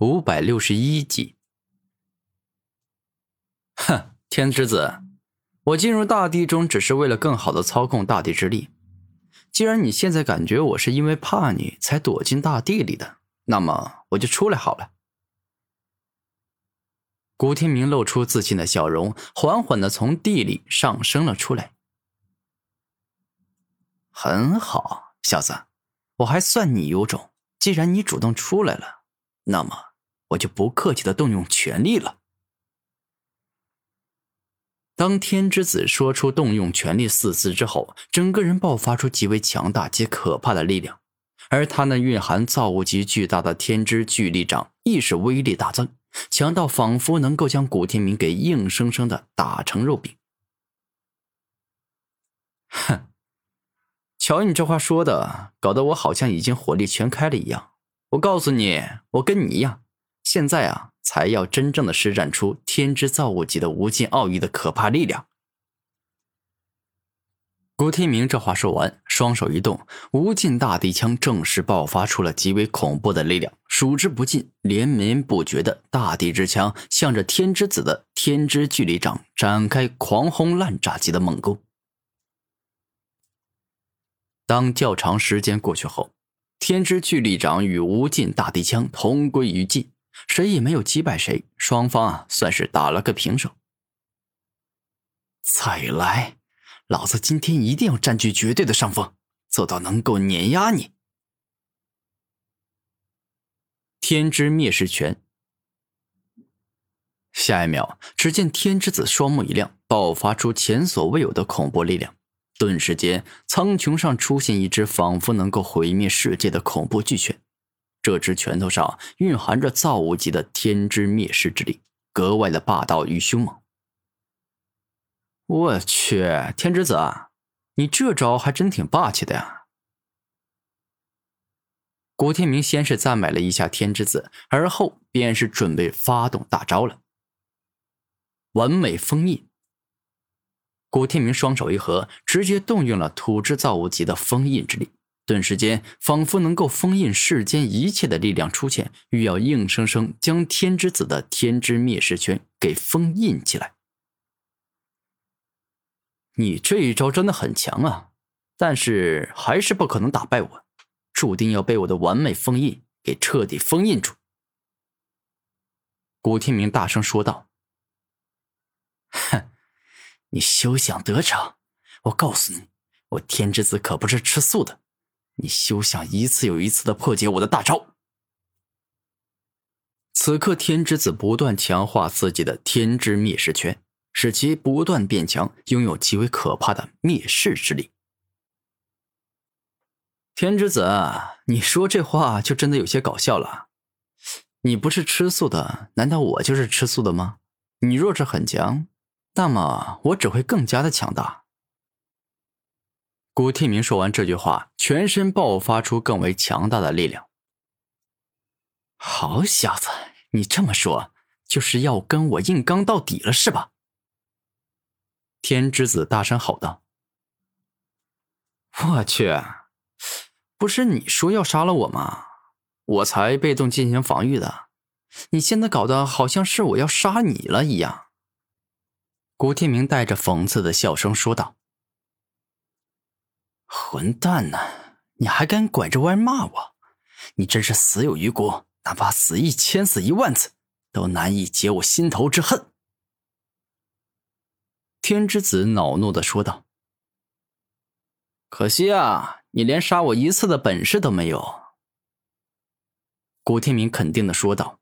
五百六十一集。哼，天之子，我进入大地中只是为了更好的操控大地之力。既然你现在感觉我是因为怕你才躲进大地里的，那么我就出来好了。古天明露出自信的笑容，缓缓的从地里上升了出来。很好，小子，我还算你有种。既然你主动出来了，那么。我就不客气的动用全力了。当天之子说出“动用权力”四字之后，整个人爆发出极为强大且可怕的力量，而他那蕴含造物级巨大的天之巨力掌亦是威力大增，强到仿佛能够将古天明给硬生生的打成肉饼。哼，瞧你这话说的，搞得我好像已经火力全开了一样。我告诉你，我跟你一样。现在啊，才要真正的施展出天之造物级的无尽奥义的可怕力量。古天明这话说完，双手一动，无尽大地枪正式爆发出了极为恐怖的力量，数之不尽、连绵不绝的大地之枪，向着天之子的天之巨力掌展开狂轰滥炸级的猛攻。当较长时间过去后，天之巨力掌与无尽大地枪同归于尽。谁也没有击败谁，双方啊算是打了个平手。再来，老子今天一定要占据绝对的上风，做到能够碾压你！天之灭世拳。下一秒，只见天之子双目一亮，爆发出前所未有的恐怖力量，顿时间，苍穹上出现一只仿佛能够毁灭世界的恐怖巨拳。这只拳头上蕴含着造物级的天之灭世之力，格外的霸道与凶猛。我去，天之子，你这招还真挺霸气的呀！古天明先是赞美了一下天之子，而后便是准备发动大招了。完美封印。古天明双手一合，直接动用了土之造物级的封印之力。顿时间，仿佛能够封印世间一切的力量出现，欲要硬生生将天之子的天之灭世拳给封印起来。你这一招真的很强啊，但是还是不可能打败我，注定要被我的完美封印给彻底封印住。古天明大声说道：“哼，你休想得逞！我告诉你，我天之子可不是吃素的。”你休想一次又一次的破解我的大招！此刻，天之子不断强化自己的天之灭世拳，使其不断变强，拥有极为可怕的灭世之力。天之子，你说这话就真的有些搞笑了。你不是吃素的，难道我就是吃素的吗？你若是很强，那么我只会更加的强大。古天明说完这句话，全身爆发出更为强大的力量。好小子，你这么说，就是要跟我硬刚到底了是吧？天之子大声吼道：“我去，不是你说要杀了我吗？我才被动进行防御的，你现在搞得好像是我要杀你了一样。”古天明带着讽刺的笑声说道。混蛋呢！你还敢拐着弯骂我？你真是死有余辜！哪怕死一千死一万次，都难以解我心头之恨。天之子恼怒的说道：“可惜啊，你连杀我一次的本事都没有。”古天明肯定的说道：“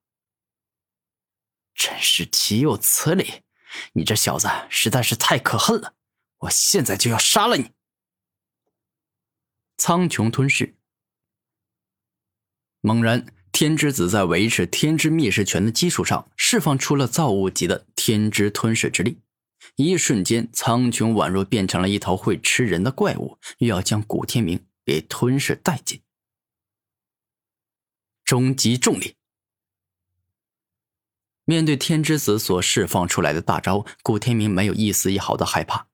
真是岂有此理！你这小子实在是太可恨了！我现在就要杀了你！”苍穹吞噬。猛然，天之子在维持天之灭世拳的基础上，释放出了造物级的天之吞噬之力。一瞬间，苍穹宛若变成了一头会吃人的怪物，又要将古天明给吞噬殆尽。终极重力。面对天之子所释放出来的大招，古天明没有一丝一毫的害怕。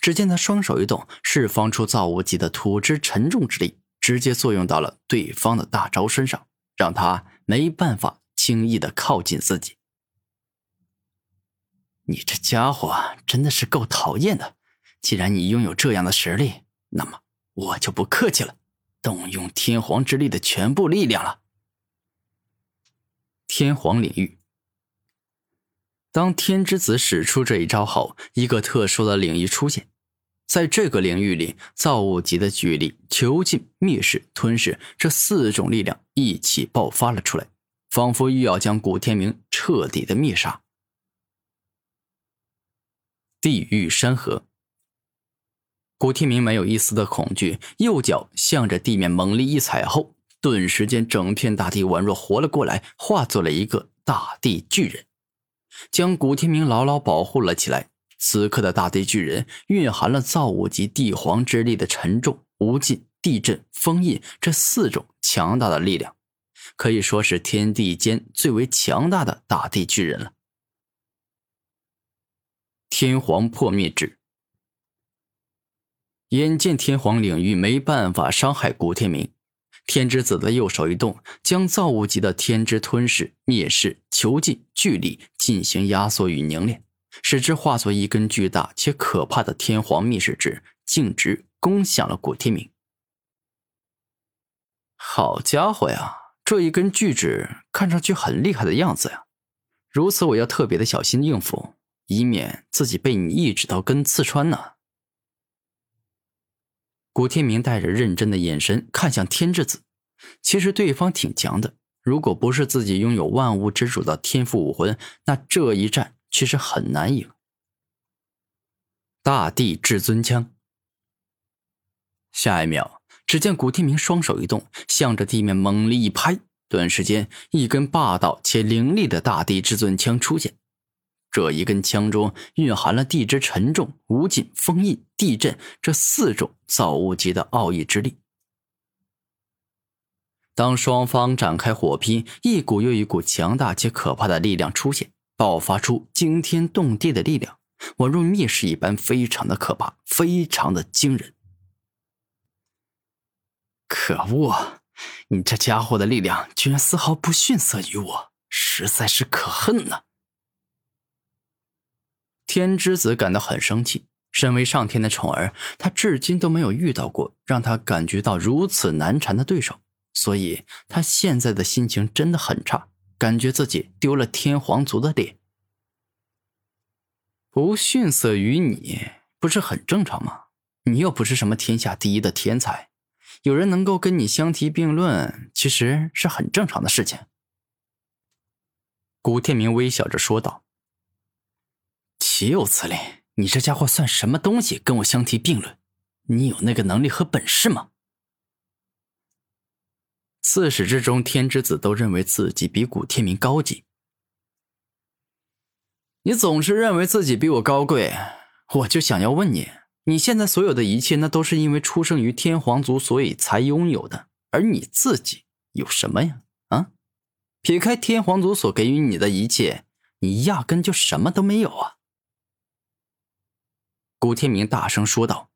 只见他双手一动，释放出造物级的土之沉重之力，直接作用到了对方的大招身上，让他没办法轻易的靠近自己。你这家伙真的是够讨厌的！既然你拥有这样的实力，那么我就不客气了，动用天皇之力的全部力量了。天皇领域。当天之子使出这一招后，一个特殊的领域出现，在这个领域里，造物级的巨力、囚禁、灭世、吞噬这四种力量一起爆发了出来，仿佛欲要将古天明彻底的灭杀。地狱山河。古天明没有一丝的恐惧，右脚向着地面猛力一踩后，顿时间整片大地宛若活了过来，化作了一个大地巨人，将古天明牢牢保护了起来。此刻的大地巨人蕴含了造物级帝皇之力的沉重、无尽、地震、封印这四种强大的力量，可以说是天地间最为强大的大地巨人了。天皇破灭之。眼见天皇领域没办法伤害古天明，天之子的右手一动，将造物级的天之吞噬、灭世、囚禁、巨力进行压缩与凝练，使之化作一根巨大且可怕的天皇灭世之，径直攻向了古天明。好家伙呀，这一根巨指看上去很厉害的样子呀！如此，我要特别的小心应付。以免自己被你一指头根刺穿呢。古天明带着认真的眼神看向天之子，其实对方挺强的，如果不是自己拥有万物之主的天赋武魂，那这一战其实很难赢。大地至尊枪。下一秒，只见古天明双手一动，向着地面猛力一拍，短时间，一根霸道且凌厉的大地至尊枪出现。这一根枪中蕴含了地之沉重、无尽、封印、地震这四种造物级的奥义之力。当双方展开火拼，一股又一股强大且可怕的力量出现，爆发出惊天动地的力量，宛如灭世一般，非常的可怕，非常的惊人。可恶！你这家伙的力量居然丝毫不逊色于我，实在是可恨呐！天之子感到很生气。身为上天的宠儿，他至今都没有遇到过让他感觉到如此难缠的对手，所以他现在的心情真的很差，感觉自己丢了天皇族的脸。不逊色于你，不是很正常吗？你又不是什么天下第一的天才，有人能够跟你相提并论，其实是很正常的事情。古天明微笑着说道。岂有此理！你这家伙算什么东西，跟我相提并论？你有那个能力和本事吗？自始至终，天之子都认为自己比古天明高级。你总是认为自己比我高贵，我就想要问你：你现在所有的一切，那都是因为出生于天皇族，所以才拥有的。而你自己有什么呀？啊？撇开天皇族所给予你的一切，你压根就什么都没有啊！古天明大声说道。